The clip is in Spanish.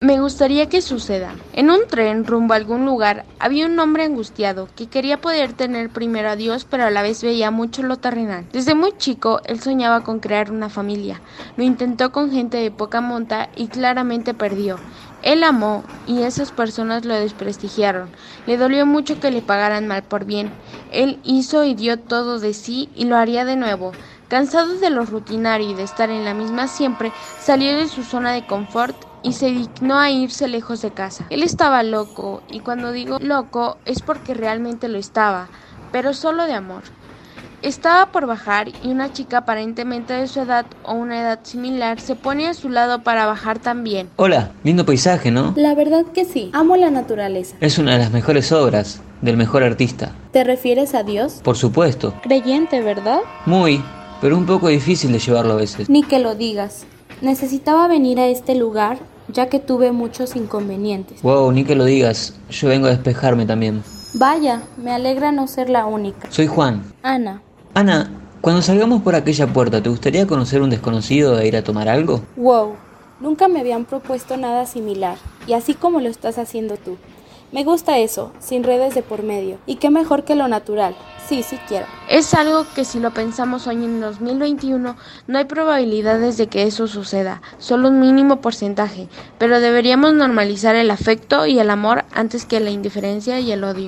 me gustaría que suceda. En un tren rumbo a algún lugar había un hombre angustiado que quería poder tener primero a Dios pero a la vez veía mucho lo terrenal. Desde muy chico él soñaba con crear una familia. Lo intentó con gente de poca monta y claramente perdió. Él amó y esas personas lo desprestigiaron. Le dolió mucho que le pagaran mal por bien. Él hizo y dio todo de sí y lo haría de nuevo. Cansado de lo rutinario y de estar en la misma siempre, salió de su zona de confort y se dignó a irse lejos de casa. Él estaba loco, y cuando digo loco es porque realmente lo estaba, pero solo de amor. Estaba por bajar y una chica aparentemente de su edad o una edad similar se pone a su lado para bajar también. Hola, lindo paisaje, ¿no? La verdad que sí, amo la naturaleza. Es una de las mejores obras del mejor artista. ¿Te refieres a Dios? Por supuesto. Creyente, ¿verdad? Muy, pero un poco difícil de llevarlo a veces. Ni que lo digas. Necesitaba venir a este lugar ya que tuve muchos inconvenientes. Wow, ni que lo digas. Yo vengo a despejarme también. Vaya, me alegra no ser la única. Soy Juan. Ana. Ana, cuando salgamos por aquella puerta, ¿te gustaría conocer un desconocido e ir a tomar algo? Wow, nunca me habían propuesto nada similar, y así como lo estás haciendo tú. Me gusta eso, sin redes de por medio. Y qué mejor que lo natural. Sí, sí quiero. Es algo que si lo pensamos hoy en 2021, no hay probabilidades de que eso suceda, solo un mínimo porcentaje, pero deberíamos normalizar el afecto y el amor antes que la indiferencia y el odio.